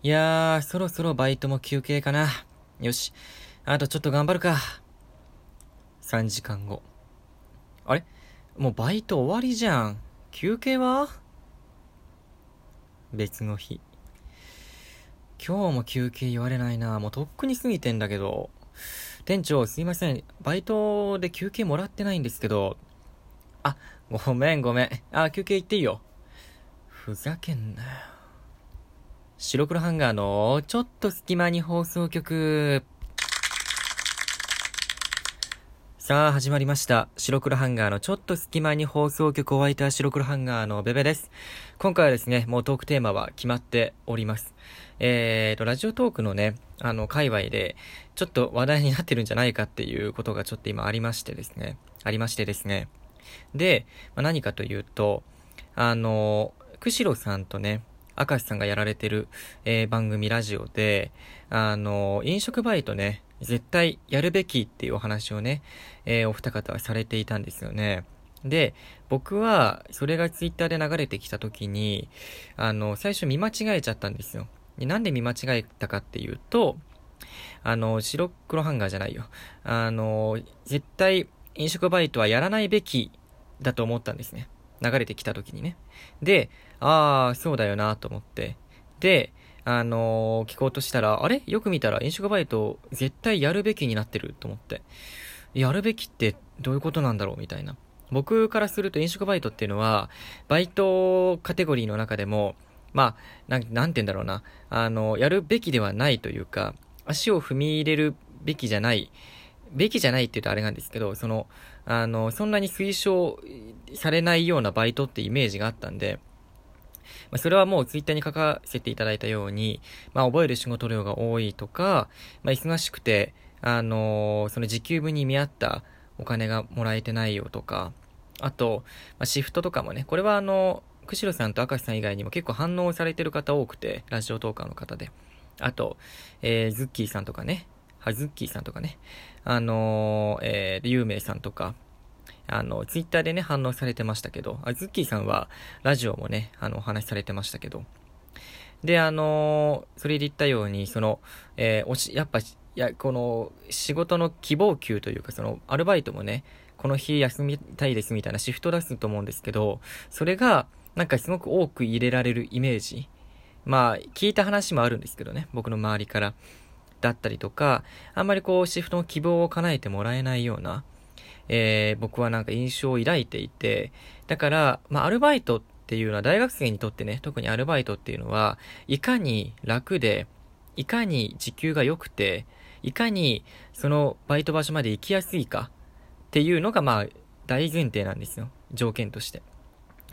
いやー、そろそろバイトも休憩かな。よし。あとちょっと頑張るか。3時間後。あれ？もうバイト終わりじゃん。休憩は？別の日。今日も休憩言われないな。もうとっくに過ぎてんだけど。店長、すいません。バイトで休憩もらってないんですけど。あ、ごめんごめん。あ、休憩行っていいよ。ふざけんなよ。白黒ハンガーのちょっと隙間に放送局。さあ、始まりました。白黒ハンガーのちょっと隙間に放送局を湧いた白黒ハンガーのベベです。今回はですね、もうトークテーマは決まっております。えーと、ラジオトークのね、あの、界隈で、ちょっと話題になってるんじゃないかっていうことがちょっと今ありましてですね、ありましてですね。で、まあ、何かというと、あの、釧路さんとね、明石さんがやられてる、えー、番組ラジオで、あの、飲食バイトね、絶対やるべきっていうお話をね、えー、お二方はされていたんですよね。で、僕は、それがツイッターで流れてきた時に、あの、最初見間違えちゃったんですよ。なんで見間違えたかっていうと、あの、白黒ハンガーじゃないよ。あの、絶対飲食バイトはやらないべきだと思ったんですね。流れてきた時にね。で、ああ、そうだよなと思って。で、あのー、聞こうとしたら、あれ？よく見たら飲食バイト絶対やるべきになってると思って。やるべきってどういうことなんだろうみたいな。僕からすると飲食バイトっていうのは、バイトカテゴリーの中でも、まあ、ななんて言うんだろうな。あの、やるべきではないというか、足を踏み入れるべきじゃない、べきじゃないって言うとあれなんですけど、その、あの、そんなに推奨されないようなバイトってイメージがあったんで、まあ、それはもうツイッターに書かせていただいたように、まあ、覚える仕事量が多いとか、まあ、忙しくて、あの、その時給分に見合ったお金がもらえてないよとか、あと、まあ、シフトとかもね、これはあの、釧路さんと明石さん以外にも結構反応されてる方多くて、ラジオトーカーの方で。あと、えー、ズッキーさんとかね、はズッキーさんとかね、あのー、えー、ゆうめいさんとか、あの、ツイッターでね、反応されてましたけど、あズッキーさんは、ラジオもね、あの、お話しされてましたけど、で、あのー、それで言ったように、その、えー、おし、やっぱ、いや、この、仕事の希望給というか、その、アルバイトもね、この日休みたいですみたいなシフト出すと思うんですけど、それが、なんかすごく多く入れられるイメージ。まあ、聞いた話もあるんですけどね、僕の周りから。だったりとか、あんまりこう、シフトの希望を叶えてもらえないような、えー、僕はなんか印象を抱いていて、だから、まあ、アルバイトっていうのは大学生にとってね、特にアルバイトっていうのは、いかに楽で、いかに時給が良くて、いかにそのバイト場所まで行きやすいかっていうのがまあ大前提なんですよ。条件として。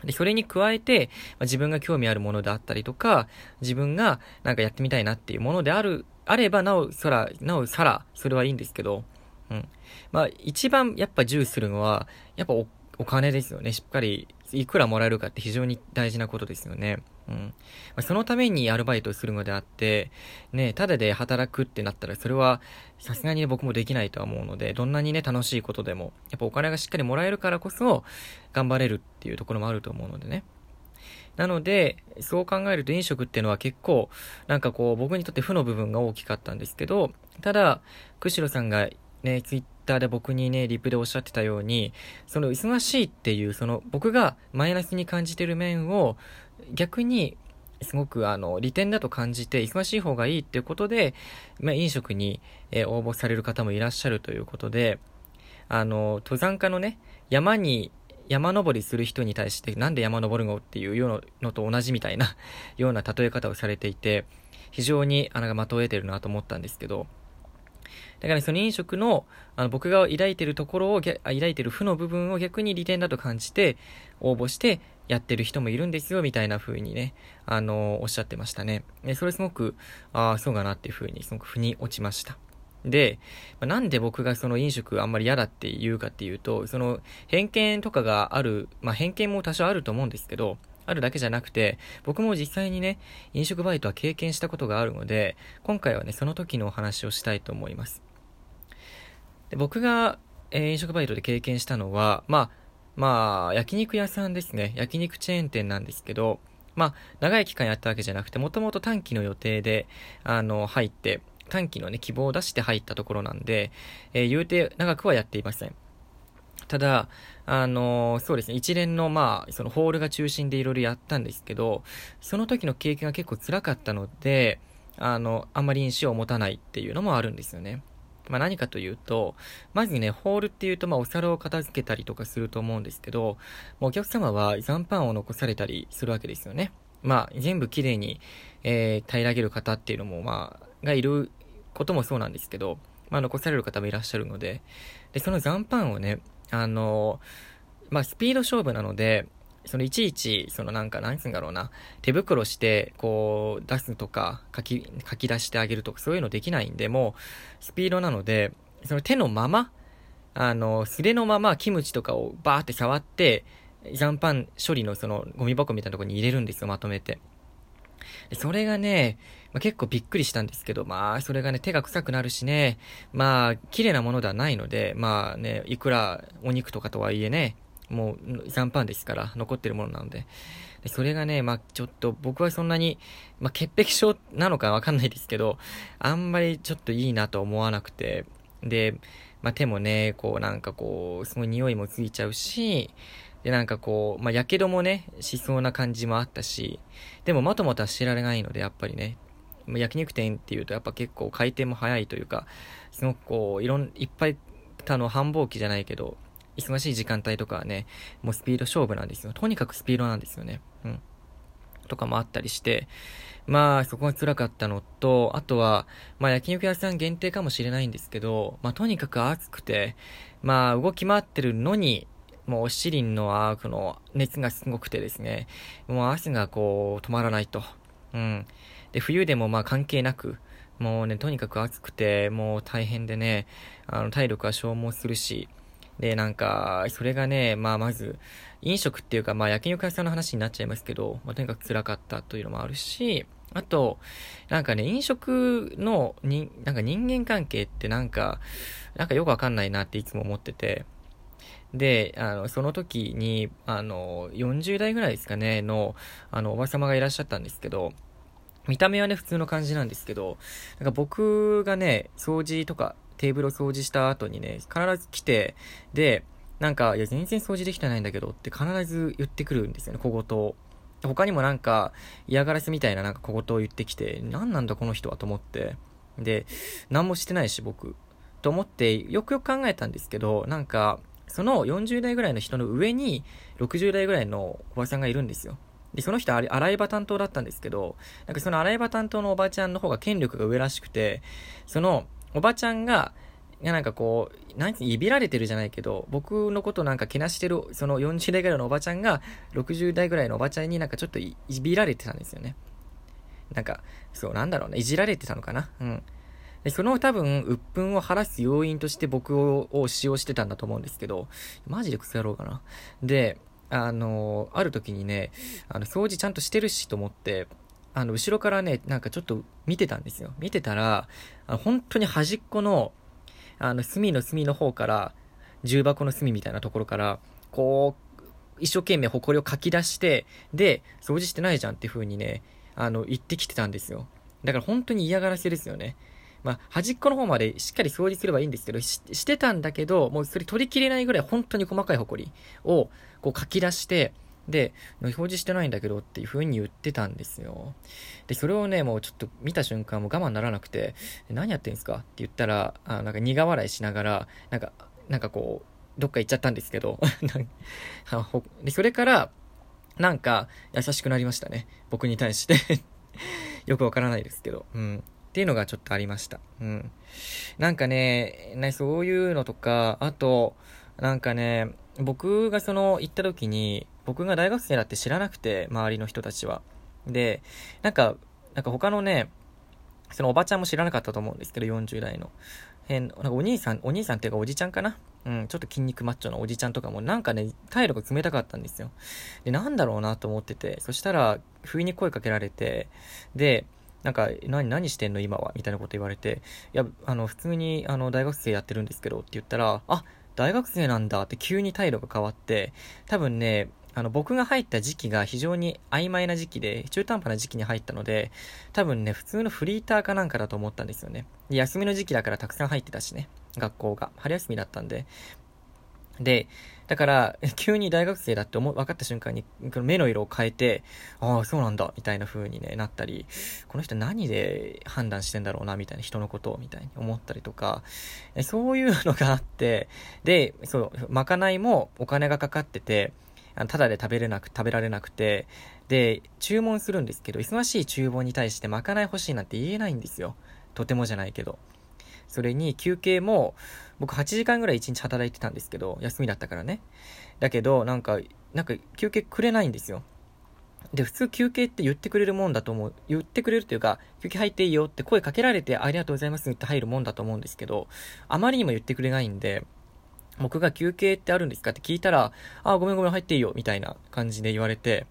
で、それに加えて、まあ、自分が興味あるものであったりとか、自分がなんかやってみたいなっていうものである、あればなおさら、なおさら、それはいいんですけど、うん。まあ、一番やっぱ重視するのは、やっぱおお金ですよね。しっかり、いくらもらえるかって非常に大事なことですよね。うん。まあ、そのためにアルバイトするのであって、ね、ただで働くってなったら、それは、さすがに、ね、僕もできないとは思うので、どんなにね、楽しいことでも、やっぱお金がしっかりもらえるからこそ、頑張れるっていうところもあると思うのでね。なので、そう考えると飲食っていうのは結構、なんかこう、僕にとって負の部分が大きかったんですけど、ただ、釧路さんがね、ツイッターで僕にね、リプでおっしゃってたように、その忙しいっていう、その僕がマイナスに感じてる面を、逆に、すごくあの、利点だと感じて、忙しい方がいいっていうことで、まあ、飲食に、えー、応募される方もいらっしゃるということで、あの、登山家のね、山に、山登りする人に対して、なんで山登るのっていうようのと同じみたいな、ような例え方をされていて、非常に穴が的を得てるなと思ったんですけど、だから、その飲食の、あの、僕が抱いてるところを、抱いてる負の部分を逆に利点だと感じて、応募してやってる人もいるんですよ、みたいな風にね、あの、おっしゃってましたね。それすごく、ああ、そうかなっていう風に、すごく腑に落ちました。で、ま、なんで僕がその飲食あんまり嫌だって言うかっていうと、その偏見とかがある、まあ、偏見も多少あると思うんですけど、あるだけじゃなくて、僕も実際にね、飲食バイトは経験したことがあるので、今回はね、その時のお話をしたいと思います。で僕が、えー、飲食バイトで経験したのは、まあ、まあ、焼肉屋さんですね。焼肉チェーン店なんですけど、まあ、長い期間やったわけじゃなくて、もともと短期の予定で、あの、入って、短期のね、希望を出して入ったところなんで、えー、言うて長くはやっていません。ただ、あのー、そうですね、一連の、まあ、そのホールが中心でいろいろやったんですけど、その時の経験が結構辛かったので、あの、あんまり印象を持たないっていうのもあるんですよね。まあ何かというと、まずね、ホールっていうと、まあお皿を片付けたりとかすると思うんですけど、もうお客様は残飯を残されたりするわけですよね。まあ全部きれいに、えー、平らげる方っていうのも、まあ、がいることもそうなんですけど、まあ残される方もいらっしゃるので、で、その残飯をね、あの、まあ、スピード勝負なので、そのいちいち、そのなんか、なんつうんだろうな、手袋して、こう、出すとか、書き、書き出してあげるとか、そういうのできないんで、もう、スピードなので、その手のまま、あの、素手のままキムチとかをバーって触って、残飯処理のそのゴミ箱みたいなところに入れるんですよ、まとめて。それがね、まあ、結構びっくりしたんですけど、まあ、それがね、手が臭くなるしね、まあ、綺麗なものではないので、まあね、いくらお肉とかとはいえね、もう残飯ですから、残ってるものなので。でそれがね、まあちょっと僕はそんなに、まあ潔癖症なのかわかんないですけど、あんまりちょっといいなと思わなくて、で、まあ手もね、こうなんかこう、すごい匂いもついちゃうし、で、なんかこう、まあ、やけどもね、しそうな感じもあったし、でもまとまとはしてられないので、やっぱりね、ま焼肉店っていうとやっぱ結構回転も早いというか、すごくこう、いろん、いっぱい、あの、繁忙期じゃないけど、忙しい時間帯とかはね、もうスピード勝負なんですよ。とにかくスピードなんですよね。うん。とかもあったりして、まあ、そこが辛かったのと、あとは、まあ、焼肉屋さん限定かもしれないんですけど、まあ、とにかく暑くて、まあ、動き回ってるのに、もうお尻のあこの熱がすごくてですね、もう汗がこう止まらないと。うん。で、冬でもまあ関係なく、もうね、とにかく暑くて、もう大変でね、あの、体力は消耗するし、で、なんか、それがね、まあまず、飲食っていうか、まあ焼肉屋さんの話になっちゃいますけど、まあとにかく辛かったというのもあるし、あと、なんかね、飲食のに、なんか人間関係ってなんか、なんかよくわかんないなっていつも思ってて、で、あの、その時に、あの、40代ぐらいですかね、の、あの、おば様がいらっしゃったんですけど、見た目はね、普通の感じなんですけど、なんか僕がね、掃除とか、テーブルを掃除した後にね、必ず来て、で、なんか、いや、全然掃除できてないんだけどって必ず言ってくるんですよね、小言を。他にもなんか、嫌がらせみたいななんか小言を言ってきて、何なんだこの人はと思って。で、何もしてないし、僕。と思って、よくよく考えたんですけど、なんか、その40代ぐらいの人の上に60代ぐらいのおばさんがいるんですよ。で、その人あれ、洗い場担当だったんですけど、なんかその洗い場担当のおばちゃんの方が権力が上らしくて、その、おばちゃんが、なんかこう、なんいびられてるじゃないけど、僕のことなんかけなしてる、その40代ぐらいのおばちゃんが、60代ぐらいのおばちゃんになんかちょっといびられてたんですよね。なんか、そう、なんだろうね、いじられてたのかなうん。で、その多分、鬱憤を晴らす要因として僕を使用してたんだと思うんですけど、マジでクソ野郎かな。で、あの、ある時にね、あの、掃除ちゃんとしてるしと思って、あの、後ろからね、なんかちょっと見てたんですよ。見てたら、あの本当に端っこの、あの、隅の隅の方から、重箱の隅みたいなところから、こう、一生懸命埃をかき出して、で、掃除してないじゃんっていう風にね、あの、言ってきてたんですよ。だから本当に嫌がらせですよね。まあ、端っこの方までしっかり掃除すればいいんですけど、ししてたんだけど、もうそれ取りきれないぐらい本当に細かいホコリをこう書き出して、で、表示してないんだけどっていう風に言ってたんですよ。で、それをね、もうちょっと見た瞬間も我慢ならなくて、何やってんすか？って言ったら、あなんか苦笑いしながら、なんか、なんかこう、どっか行っちゃったんですけど、で、それから、なんか、優しくなりましたね。僕に対して よくわからないですけど。うん。っていうのがちょっとありました。うん。なんかね、ねそういうのとか、あと、なんかね、僕がその行った時に、僕が大学生だって知らなくて、周りの人たちは。で、なんか、なんか他のね、そのおばちゃんも知らなかったと思うんですけど、40代の。変、なんかお兄さん、お兄さんっていうかおじちゃんかなうん、ちょっと筋肉マッチョのおじちゃんとかもなんかね、態度が冷たかったんですよ。で、なんだろうなと思ってて、そしたら、不意に声かけられて、で、なんか、何、何してんの今は？みたいなこと言われて、いや、あの、普通に、あの、大学生やってるんですけどって言ったら、あ、大学生なんだって急に態度が変わって、多分ね、あの、僕が入った時期が非常に曖昧な時期で、中途半端な時期に入ったので、多分ね、普通のフリーターかなんかだと思ったんですよね。で、休みの時期だからたくさん入ってたしね、学校が。春休みだったんで。で、だから、急に大学生だって思、分かった瞬間に、目の色を変えて、ああ、そうなんだ、みたいな風にね、なったり、この人何で判断してんだろうな、みたいな人のことを、みたいに思ったりとか、そういうのがあって、で、そう、まかないもお金がかかってて、あ、ただで食べれなく、食べられなくて、で、注文するんですけど、忙しい厨房に対してまかない欲しいなんて言えないんですよ。とてもじゃないけど。それに休憩も、僕8時間ぐらい1日働いてたんですけど、休みだったからね。だけど、なんか、なんか休憩くれないんですよ。で、普通休憩って言ってくれるもんだと思う。言ってくれるというか、休憩入っていいよって声かけられてありがとうございますって入るもんだと思うんですけど、あまりにも言ってくれないんで、僕が休憩ってあるんですかって聞いたら、あ、ごめんごめん入っていいよ、みたいな感じで言われて、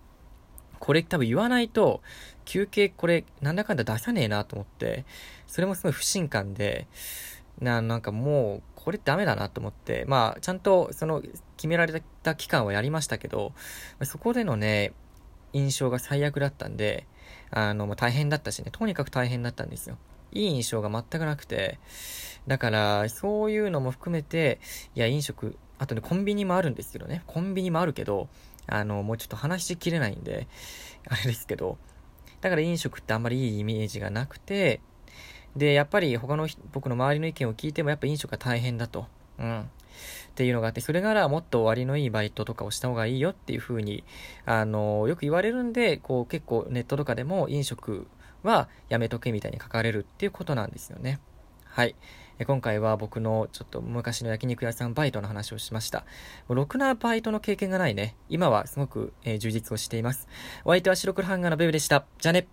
これ多分言わないと、休憩これ、なんだかんだ出さねえなと思って、それもすごい不信感で、な、なんかもう、これダメだなと思って、まあ、ちゃんとその決められた期間はやりましたけど、そこでのね、印象が最悪だったんで、あの、まあ、大変だったしね、とにかく大変だったんですよ。いい印象が全くなくて、だから、そういうのも含めて、いや、飲食、あとね、コンビニもあるんですけどね、コンビニもあるけど、あの、もうちょっと話しきれないんで、あれですけど、だから飲食ってあんまりいいイメージがなくて、で、やっぱり他の僕の周りの意見を聞いてもやっぱ飲食が大変だと。うん。っていうのがあって、それならもっと割のいいバイトとかをした方がいいよっていう風に、あの、よく言われるんで、こう結構ネットとかでも飲食はやめとけみたいに書かれるっていうことなんですよね。はい。今回は僕のちょっと昔の焼肉屋さんバイトの話をしました。ろくなバイトの経験がないね。今はすごく、えー、充実をしています。お相手は白黒ハンガーのベブでした。じゃあね。